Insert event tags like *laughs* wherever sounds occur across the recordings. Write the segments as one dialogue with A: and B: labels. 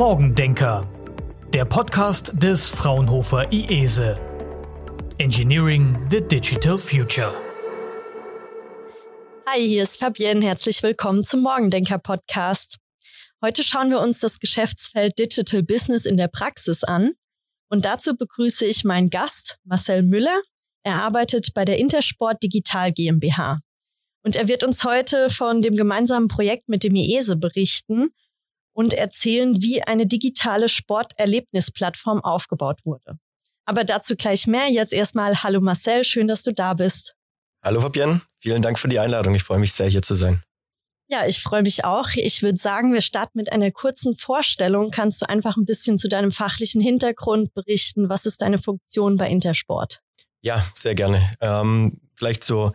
A: Morgendenker, der Podcast des Fraunhofer IESE. Engineering the Digital Future.
B: Hi, hier ist Fabienne. Herzlich willkommen zum Morgendenker Podcast. Heute schauen wir uns das Geschäftsfeld Digital Business in der Praxis an. Und dazu begrüße ich meinen Gast, Marcel Müller. Er arbeitet bei der Intersport Digital GmbH. Und er wird uns heute von dem gemeinsamen Projekt mit dem IESE berichten und erzählen, wie eine digitale Sporterlebnisplattform aufgebaut wurde. Aber dazu gleich mehr. Jetzt erstmal Hallo Marcel, schön, dass du da bist.
C: Hallo Fabienne, vielen Dank für die Einladung. Ich freue mich sehr, hier zu sein.
B: Ja, ich freue mich auch. Ich würde sagen, wir starten mit einer kurzen Vorstellung. Kannst du einfach ein bisschen zu deinem fachlichen Hintergrund berichten? Was ist deine Funktion bei Intersport?
C: Ja, sehr gerne. Ähm, vielleicht zur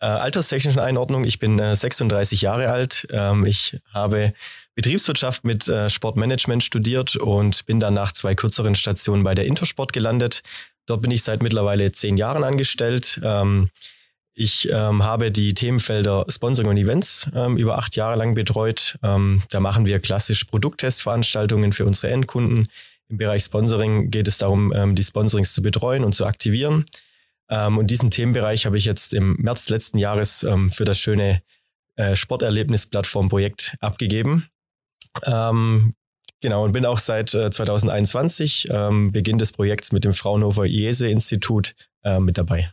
C: äh, alterstechnischen Einordnung. Ich bin äh, 36 Jahre alt. Ähm, ich habe Betriebswirtschaft mit äh, Sportmanagement studiert und bin dann nach zwei kürzeren Stationen bei der Intersport gelandet. Dort bin ich seit mittlerweile zehn Jahren angestellt. Ähm, ich ähm, habe die Themenfelder Sponsoring und Events ähm, über acht Jahre lang betreut. Ähm, da machen wir klassisch Produkttestveranstaltungen für unsere Endkunden. Im Bereich Sponsoring geht es darum, ähm, die Sponsorings zu betreuen und zu aktivieren. Ähm, und diesen Themenbereich habe ich jetzt im März letzten Jahres ähm, für das schöne äh, Sporterlebnisplattform-Projekt abgegeben. Ähm, genau, und bin auch seit äh, 2021, ähm, Beginn des Projekts mit dem Fraunhofer IESE-Institut äh, mit dabei.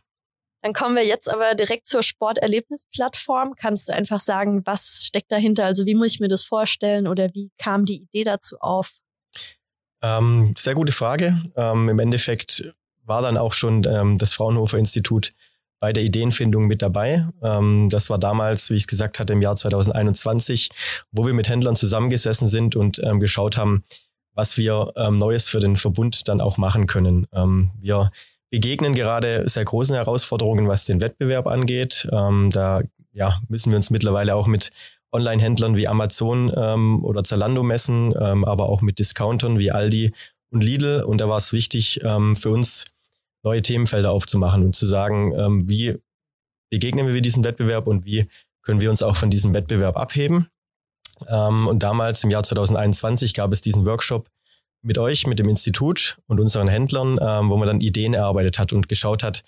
B: Dann kommen wir jetzt aber direkt zur Sporterlebnisplattform. Kannst du einfach sagen, was steckt dahinter? Also wie muss ich mir das vorstellen oder wie kam die Idee dazu auf?
C: Ähm, sehr gute Frage. Ähm, Im Endeffekt war dann auch schon ähm, das Fraunhofer Institut bei der Ideenfindung mit dabei. Ähm, das war damals, wie ich es gesagt hatte, im Jahr 2021, wo wir mit Händlern zusammengesessen sind und ähm, geschaut haben, was wir ähm, Neues für den Verbund dann auch machen können. Ähm, wir begegnen gerade sehr großen Herausforderungen, was den Wettbewerb angeht. Ähm, da ja, müssen wir uns mittlerweile auch mit Online-Händlern wie Amazon ähm, oder Zalando messen, aber auch mit Discountern wie Aldi und Lidl. Und da war es wichtig für uns, neue Themenfelder aufzumachen und zu sagen, ähm, wie begegnen wir diesem Wettbewerb und wie können wir uns auch von diesem Wettbewerb abheben. Ähm, und damals im Jahr 2021 gab es diesen Workshop mit euch, mit dem Institut und unseren Händlern, ähm, wo man dann Ideen erarbeitet hat und geschaut hat,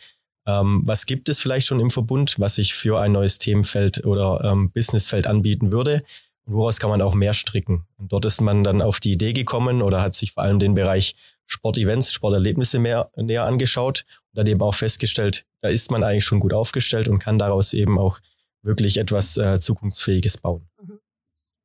C: ähm, was gibt es vielleicht schon im Verbund, was sich für ein neues Themenfeld oder ähm, Businessfeld anbieten würde und woraus kann man auch mehr stricken. Und dort ist man dann auf die Idee gekommen oder hat sich vor allem den Bereich Sportevents, Sporterlebnisse mehr, näher angeschaut und dann eben auch festgestellt, da ist man eigentlich schon gut aufgestellt und kann daraus eben auch wirklich etwas äh, Zukunftsfähiges bauen. Mhm.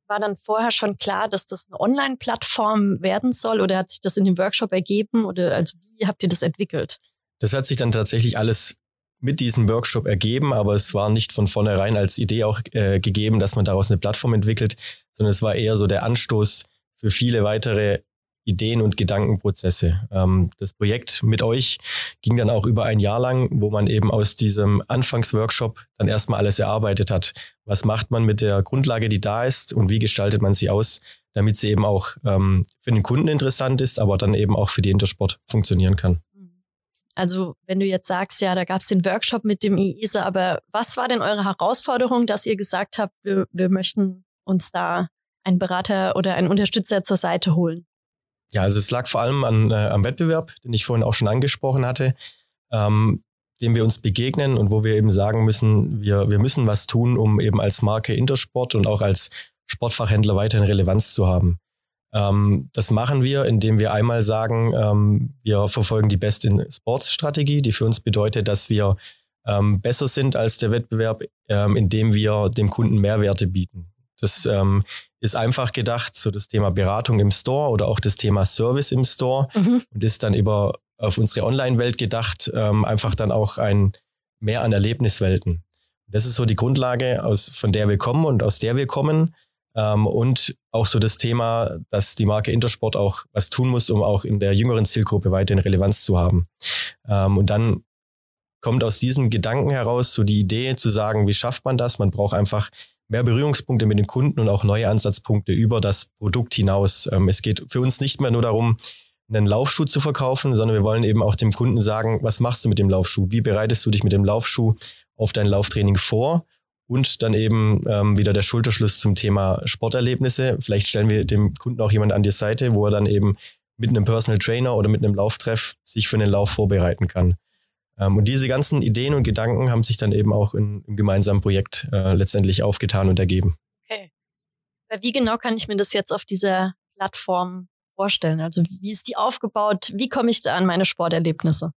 B: War dann vorher schon klar, dass das eine Online-Plattform werden soll oder hat sich das in dem Workshop ergeben oder also wie habt ihr das entwickelt?
C: Das hat sich dann tatsächlich alles mit diesem Workshop ergeben, aber es war nicht von vornherein als Idee auch äh, gegeben, dass man daraus eine Plattform entwickelt, sondern es war eher so der Anstoß für viele weitere Ideen und Gedankenprozesse. Ähm, das Projekt mit euch ging dann auch über ein Jahr lang, wo man eben aus diesem Anfangsworkshop dann erstmal alles erarbeitet hat. Was macht man mit der Grundlage, die da ist und wie gestaltet man sie aus, damit sie eben auch ähm, für den Kunden interessant ist, aber dann eben auch für die Intersport funktionieren kann.
B: Also wenn du jetzt sagst, ja, da gab es den Workshop mit dem IESA, aber was war denn eure Herausforderung, dass ihr gesagt habt, wir, wir möchten uns da einen Berater oder einen Unterstützer zur Seite holen?
C: Ja, also es lag vor allem an, äh, am Wettbewerb, den ich vorhin auch schon angesprochen hatte, ähm, dem wir uns begegnen und wo wir eben sagen müssen, wir, wir müssen was tun, um eben als Marke Intersport und auch als Sportfachhändler weiterhin Relevanz zu haben. Ähm, das machen wir, indem wir einmal sagen, ähm, wir verfolgen die Best in Sports Strategie, die für uns bedeutet, dass wir ähm, besser sind als der Wettbewerb, ähm, indem wir dem Kunden Mehrwerte bieten. Das ähm, ist einfach gedacht, so das Thema Beratung im Store oder auch das Thema Service im Store mhm. und ist dann über auf unsere Online-Welt gedacht, ähm, einfach dann auch ein mehr an Erlebniswelten. Das ist so die Grundlage, aus, von der wir kommen und aus der wir kommen. Ähm, und auch so das Thema, dass die Marke Intersport auch was tun muss, um auch in der jüngeren Zielgruppe weiterhin Relevanz zu haben. Ähm, und dann kommt aus diesem Gedanken heraus so die Idee zu sagen, wie schafft man das? Man braucht einfach mehr Berührungspunkte mit den Kunden und auch neue Ansatzpunkte über das Produkt hinaus. Ähm, es geht für uns nicht mehr nur darum, einen Laufschuh zu verkaufen, sondern wir wollen eben auch dem Kunden sagen, was machst du mit dem Laufschuh? Wie bereitest du dich mit dem Laufschuh auf dein Lauftraining vor? und dann eben ähm, wieder der Schulterschluss zum Thema Sporterlebnisse. Vielleicht stellen wir dem Kunden auch jemand an die Seite, wo er dann eben mit einem Personal Trainer oder mit einem Lauftreff sich für einen Lauf vorbereiten kann. Ähm, und diese ganzen Ideen und Gedanken haben sich dann eben auch in, im gemeinsamen Projekt äh, letztendlich aufgetan und ergeben.
B: Okay. Wie genau kann ich mir das jetzt auf dieser Plattform vorstellen? Also wie ist die aufgebaut? Wie komme ich da an meine Sporterlebnisse?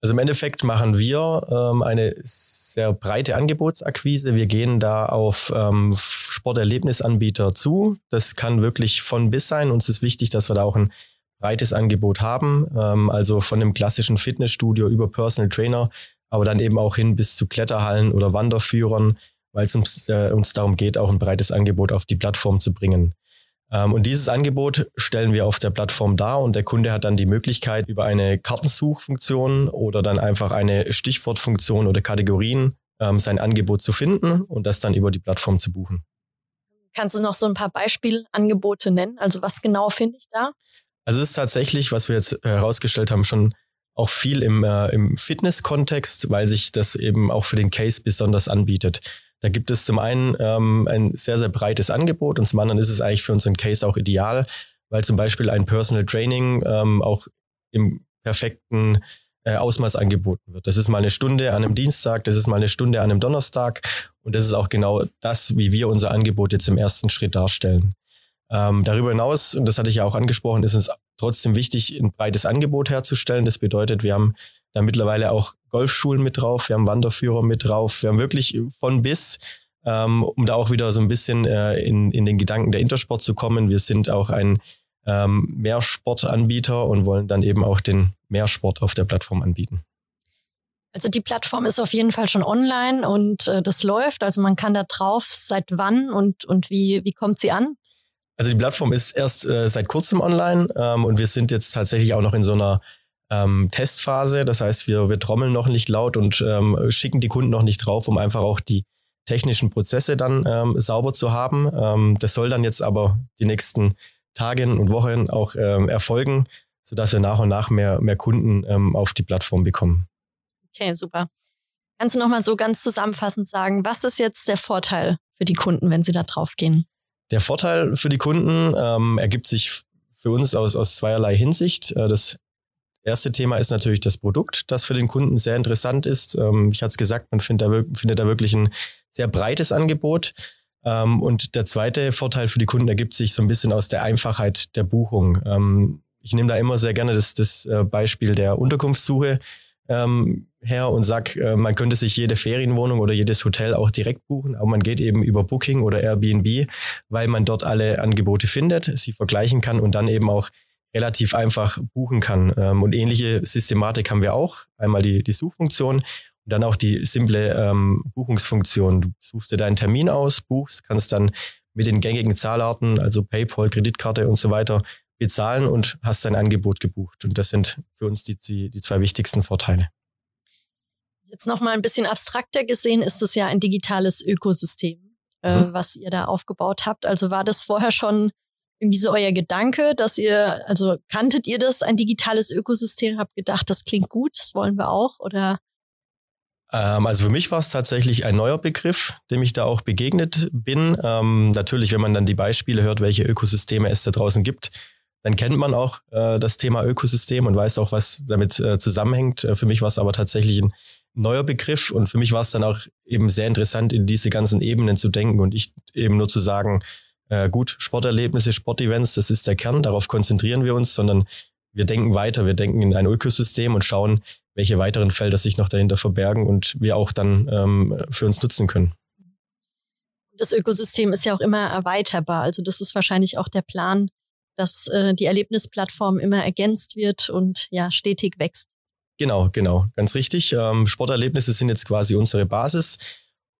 C: Also im Endeffekt machen wir ähm, eine sehr breite Angebotsakquise. Wir gehen da auf ähm, Sporterlebnisanbieter zu. Das kann wirklich von bis sein. Uns ist wichtig, dass wir da auch ein breites Angebot haben. Ähm, also von dem klassischen Fitnessstudio über Personal Trainer, aber dann eben auch hin bis zu Kletterhallen oder Wanderführern, weil es uns, äh, uns darum geht, auch ein breites Angebot auf die Plattform zu bringen. Ähm, und dieses Angebot stellen wir auf der Plattform dar und der Kunde hat dann die Möglichkeit, über eine Kartensuchfunktion oder dann einfach eine Stichwortfunktion oder Kategorien ähm, sein Angebot zu finden und das dann über die Plattform zu buchen.
B: Kannst du noch so ein paar Beispielangebote nennen? Also was genau finde ich da?
C: Also es ist tatsächlich, was wir jetzt herausgestellt haben, schon auch viel im, äh, im Fitness-Kontext, weil sich das eben auch für den Case besonders anbietet. Da gibt es zum einen ähm, ein sehr, sehr breites Angebot und zum anderen ist es eigentlich für unseren Case auch ideal, weil zum Beispiel ein Personal Training ähm, auch im perfekten äh, Ausmaß angeboten wird. Das ist mal eine Stunde an einem Dienstag, das ist mal eine Stunde an einem Donnerstag und das ist auch genau das, wie wir unser Angebot jetzt im ersten Schritt darstellen. Ähm, darüber hinaus, und das hatte ich ja auch angesprochen, ist es trotzdem wichtig, ein breites Angebot herzustellen. Das bedeutet, wir haben da mittlerweile auch Golfschulen mit drauf, wir haben Wanderführer mit drauf, wir haben wirklich von bis, ähm, um da auch wieder so ein bisschen äh, in, in den Gedanken der Intersport zu kommen. Wir sind auch ein ähm, Mehrsportanbieter und wollen dann eben auch den Mehrsport auf der Plattform anbieten.
B: Also die Plattform ist auf jeden Fall schon online und äh, das läuft. Also man kann da drauf. Seit wann und, und wie, wie kommt sie an?
C: Also die Plattform ist erst äh, seit kurzem online ähm, und wir sind jetzt tatsächlich auch noch in so einer ähm, Testphase. Das heißt, wir, wir trommeln noch nicht laut und ähm, schicken die Kunden noch nicht drauf, um einfach auch die technischen Prozesse dann ähm, sauber zu haben. Ähm, das soll dann jetzt aber die nächsten Tage und Wochen auch ähm, erfolgen, sodass wir nach und nach mehr, mehr Kunden ähm, auf die Plattform bekommen.
B: Okay, super. Kannst du nochmal so ganz zusammenfassend sagen, was ist jetzt der Vorteil für die Kunden, wenn sie da drauf gehen?
C: Der Vorteil für die Kunden ähm, ergibt sich für uns aus, aus zweierlei Hinsicht. Äh, das erste Thema ist natürlich das Produkt, das für den Kunden sehr interessant ist. Ähm, ich hatte es gesagt, man findet da, findet da wirklich ein sehr breites Angebot. Ähm, und der zweite Vorteil für die Kunden ergibt sich so ein bisschen aus der Einfachheit der Buchung. Ähm, ich nehme da immer sehr gerne das, das äh, Beispiel der Unterkunftssuche ähm, her und sag, äh, man könnte sich jede Ferienwohnung oder jedes Hotel auch direkt buchen, aber man geht eben über Booking oder Airbnb, weil man dort alle Angebote findet, sie vergleichen kann und dann eben auch relativ einfach buchen kann. Ähm, und ähnliche Systematik haben wir auch. Einmal die, die Suchfunktion und dann auch die simple ähm, Buchungsfunktion. Du suchst dir deinen Termin aus, buchst, kannst dann mit den gängigen Zahlarten, also PayPal, Kreditkarte und so weiter, bezahlen und hast dein Angebot gebucht. Und das sind für uns die, die, die zwei wichtigsten Vorteile.
B: Jetzt nochmal ein bisschen abstrakter gesehen, ist es ja ein digitales Ökosystem, äh, mhm. was ihr da aufgebaut habt. Also war das vorher schon irgendwie so euer Gedanke, dass ihr, also kanntet ihr das, ein digitales Ökosystem, habt gedacht, das klingt gut, das wollen wir auch oder?
C: Ähm, also für mich war es tatsächlich ein neuer Begriff, dem ich da auch begegnet bin. Ähm, natürlich, wenn man dann die Beispiele hört, welche Ökosysteme es da draußen gibt, dann kennt man auch äh, das Thema Ökosystem und weiß auch, was damit äh, zusammenhängt. Äh, für mich war es aber tatsächlich ein neuer Begriff und für mich war es dann auch eben sehr interessant, in diese ganzen Ebenen zu denken und ich eben nur zu sagen, äh, gut, Sporterlebnisse, Sportevents, das ist der Kern, darauf konzentrieren wir uns, sondern wir denken weiter, wir denken in ein Ökosystem und schauen, welche weiteren Felder sich noch dahinter verbergen und wir auch dann ähm, für uns nutzen können.
B: Das Ökosystem ist ja auch immer erweiterbar. Also das ist wahrscheinlich auch der Plan, dass äh, die Erlebnisplattform immer ergänzt wird und ja stetig wächst.
C: Genau, genau, ganz richtig. Ähm, Sporterlebnisse sind jetzt quasi unsere Basis.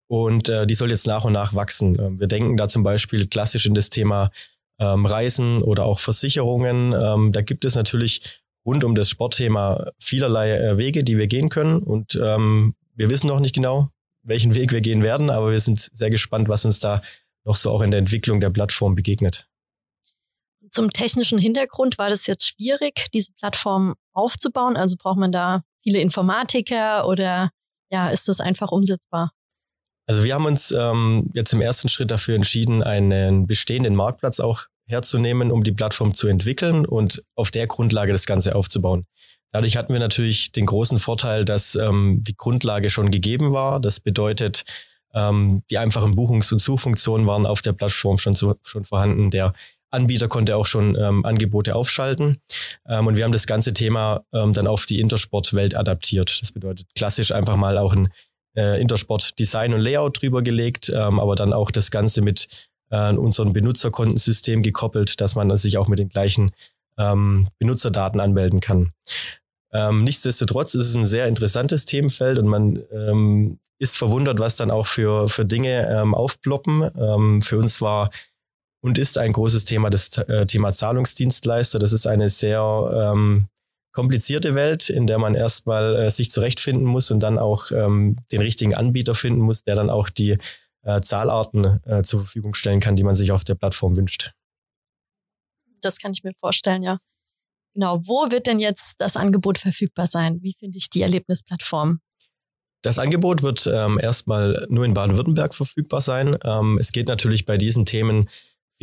C: Und äh, die soll jetzt nach und nach wachsen. Ähm, wir denken da zum Beispiel klassisch in das Thema ähm, Reisen oder auch Versicherungen. Ähm, da gibt es natürlich rund um das Sportthema vielerlei äh, Wege, die wir gehen können. Und ähm, wir wissen noch nicht genau, welchen Weg wir gehen werden, aber wir sind sehr gespannt, was uns da noch so auch in der Entwicklung der Plattform begegnet.
B: Zum technischen Hintergrund war das jetzt schwierig, diese Plattform aufzubauen. Also braucht man da viele Informatiker oder ja, ist das einfach umsetzbar?
C: Also wir haben uns ähm, jetzt im ersten Schritt dafür entschieden, einen bestehenden Marktplatz auch herzunehmen, um die Plattform zu entwickeln und auf der Grundlage das Ganze aufzubauen. Dadurch hatten wir natürlich den großen Vorteil, dass ähm, die Grundlage schon gegeben war. Das bedeutet, ähm, die einfachen Buchungs- und Suchfunktionen waren auf der Plattform schon, so, schon vorhanden. Der Anbieter konnte auch schon ähm, Angebote aufschalten. Ähm, und wir haben das ganze Thema ähm, dann auf die Intersport-Welt adaptiert. Das bedeutet klassisch einfach mal auch ein äh, Intersport-Design und Layout drüber gelegt, ähm, aber dann auch das Ganze mit äh, unserem Benutzerkontensystem gekoppelt, dass man sich auch mit den gleichen ähm, Benutzerdaten anmelden kann. Ähm, nichtsdestotrotz ist es ein sehr interessantes Themenfeld und man ist verwundert, was dann auch für, für Dinge aufploppen. Für uns war und ist ein großes Thema das äh, Thema Zahlungsdienstleister. Das ist eine sehr ähm, komplizierte Welt, in der man erstmal äh, sich zurechtfinden muss und dann auch ähm, den richtigen Anbieter finden muss, der dann auch die äh, Zahlarten äh, zur Verfügung stellen kann, die man sich auf der Plattform wünscht.
B: Das kann ich mir vorstellen, ja. Genau. Wo wird denn jetzt das Angebot verfügbar sein? Wie finde ich die Erlebnisplattform?
C: Das Angebot wird ähm, erstmal nur in Baden-Württemberg verfügbar sein. Ähm, es geht natürlich bei diesen Themen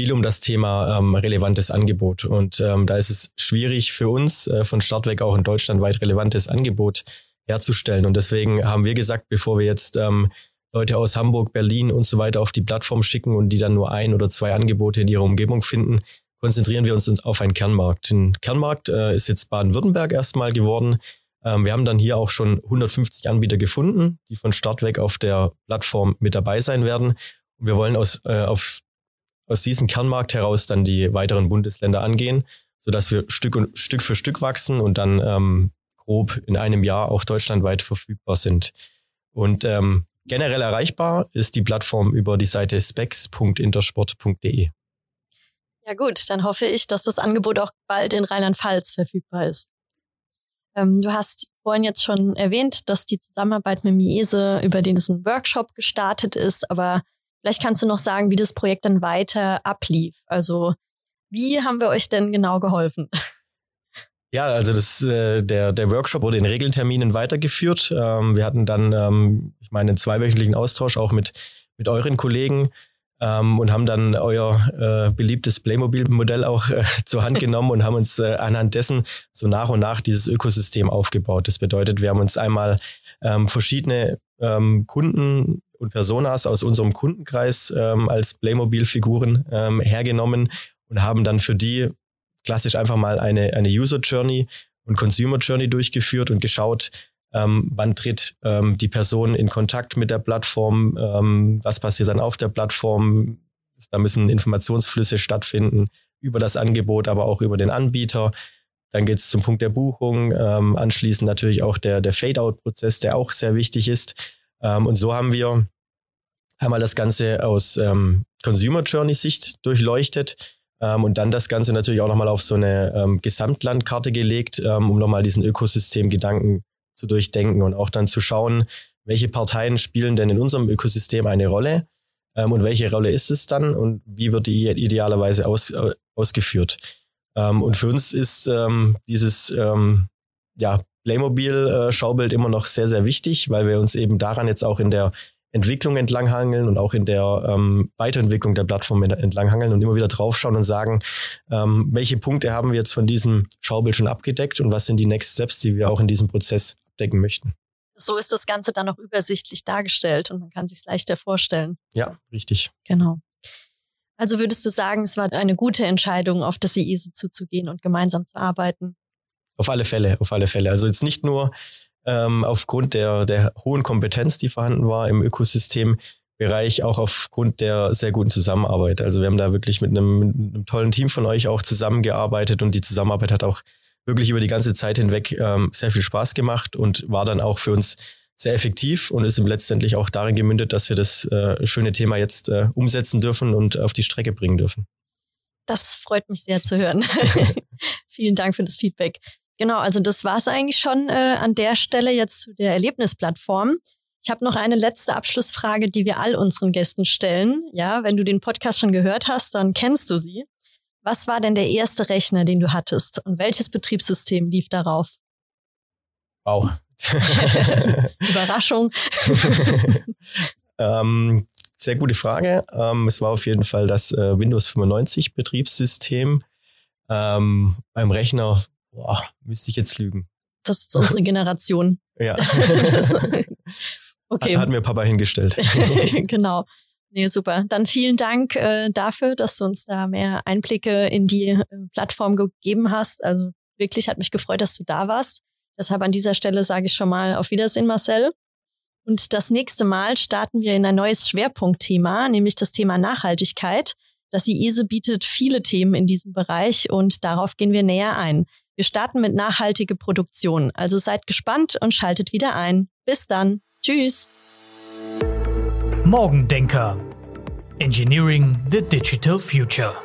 C: viel um das Thema ähm, relevantes Angebot. Und ähm, da ist es schwierig für uns, äh, von Start weg auch in Deutschland weit relevantes Angebot herzustellen. Und deswegen haben wir gesagt, bevor wir jetzt ähm, Leute aus Hamburg, Berlin und so weiter auf die Plattform schicken und die dann nur ein oder zwei Angebote in ihrer Umgebung finden, konzentrieren wir uns auf einen Kernmarkt. Ein Kernmarkt äh, ist jetzt Baden-Württemberg erstmal geworden. Ähm, wir haben dann hier auch schon 150 Anbieter gefunden, die von Start weg auf der Plattform mit dabei sein werden. Und wir wollen aus, äh, auf aus diesem Kernmarkt heraus dann die weiteren Bundesländer angehen, sodass wir Stück, und, Stück für Stück wachsen und dann ähm, grob in einem Jahr auch deutschlandweit verfügbar sind. Und ähm, generell erreichbar ist die Plattform über die Seite specs.intersport.de.
B: Ja gut, dann hoffe ich, dass das Angebot auch bald in Rheinland-Pfalz verfügbar ist. Ähm, du hast vorhin jetzt schon erwähnt, dass die Zusammenarbeit mit Miese über den es ein Workshop gestartet ist, aber Vielleicht kannst du noch sagen, wie das Projekt dann weiter ablief. Also wie haben wir euch denn genau geholfen? *laughs*
C: Ja, also das, äh, der, der Workshop wurde in Regelterminen weitergeführt. Ähm, wir hatten dann, ähm, ich meine, einen zweiwöchentlichen Austausch auch mit, mit euren Kollegen ähm, und haben dann euer äh, beliebtes Playmobil-Modell auch äh, *laughs* zur Hand genommen und haben uns äh, anhand dessen so nach und nach dieses Ökosystem aufgebaut. Das bedeutet, wir haben uns einmal ähm, verschiedene ähm, Kunden und Personas aus unserem Kundenkreis ähm, als Playmobil-Figuren ähm, hergenommen und haben dann für die klassisch einfach mal eine, eine User Journey und Consumer Journey durchgeführt und geschaut, ähm, wann tritt ähm, die Person in Kontakt mit der Plattform, ähm, was passiert dann auf der Plattform. Da müssen Informationsflüsse stattfinden über das Angebot, aber auch über den Anbieter. Dann geht es zum Punkt der Buchung, ähm, anschließend natürlich auch der, der Fade-out-Prozess, der auch sehr wichtig ist. Ähm, und so haben wir einmal das Ganze aus ähm, Consumer Journey Sicht durchleuchtet ähm, und dann das Ganze natürlich auch nochmal auf so eine ähm, Gesamtlandkarte gelegt, ähm, um nochmal diesen Ökosystemgedanken zu durchdenken und auch dann zu schauen, welche Parteien spielen denn in unserem Ökosystem eine Rolle ähm, und welche Rolle ist es dann und wie wird die idealerweise aus, äh, ausgeführt. Ähm, und für uns ist dieses ja, Playmobil-Schaubild immer noch sehr, sehr wichtig, weil wir uns eben daran jetzt auch in der Entwicklung entlanghangeln und auch in der ähm, Weiterentwicklung der Plattform entlanghangeln und immer wieder draufschauen und sagen, ähm, welche Punkte haben wir jetzt von diesem Schaubild schon abgedeckt und was sind die Next Steps, die wir auch in diesem Prozess abdecken möchten.
B: So ist das Ganze dann auch übersichtlich dargestellt und man kann sich es leichter vorstellen.
C: Ja, richtig.
B: Genau. Also würdest du sagen, es war eine gute Entscheidung, auf das IESE zuzugehen und gemeinsam zu arbeiten?
C: Auf alle Fälle, auf alle Fälle. Also jetzt nicht nur ähm, aufgrund der, der hohen Kompetenz, die vorhanden war im Ökosystembereich, auch aufgrund der sehr guten Zusammenarbeit. Also wir haben da wirklich mit einem, mit einem tollen Team von euch auch zusammengearbeitet und die Zusammenarbeit hat auch wirklich über die ganze Zeit hinweg ähm, sehr viel Spaß gemacht und war dann auch für uns sehr effektiv und ist letztendlich auch darin gemündet, dass wir das äh, schöne Thema jetzt äh, umsetzen dürfen und auf die Strecke bringen dürfen.
B: Das freut mich sehr zu hören. *laughs* Vielen Dank für das Feedback. Genau, also das war es eigentlich schon äh, an der Stelle jetzt zu der Erlebnisplattform. Ich habe noch eine letzte Abschlussfrage, die wir all unseren Gästen stellen. Ja, wenn du den Podcast schon gehört hast, dann kennst du sie. Was war denn der erste Rechner, den du hattest und welches Betriebssystem lief darauf?
C: Wow. *laughs*
B: Überraschung. *laughs*
C: Ähm, sehr gute Frage. Ähm, es war auf jeden Fall das äh, Windows 95 Betriebssystem. Ähm, beim Rechner, boah, müsste ich jetzt lügen.
B: Das ist unsere *laughs* Generation.
C: ja. *laughs*
B: okay.
C: Hat, hat mir Papa hingestellt. *laughs*
B: genau. Nee, super. Dann vielen Dank äh, dafür, dass du uns da mehr Einblicke in die äh, Plattform gegeben hast. Also wirklich hat mich gefreut, dass du da warst. Deshalb an dieser Stelle sage ich schon mal auf Wiedersehen, Marcel. Und das nächste Mal starten wir in ein neues Schwerpunktthema, nämlich das Thema Nachhaltigkeit. Das IESE bietet viele Themen in diesem Bereich und darauf gehen wir näher ein. Wir starten mit nachhaltige Produktion. Also seid gespannt und schaltet wieder ein. Bis dann. Tschüss.
A: Morgendenker. Engineering the Digital Future.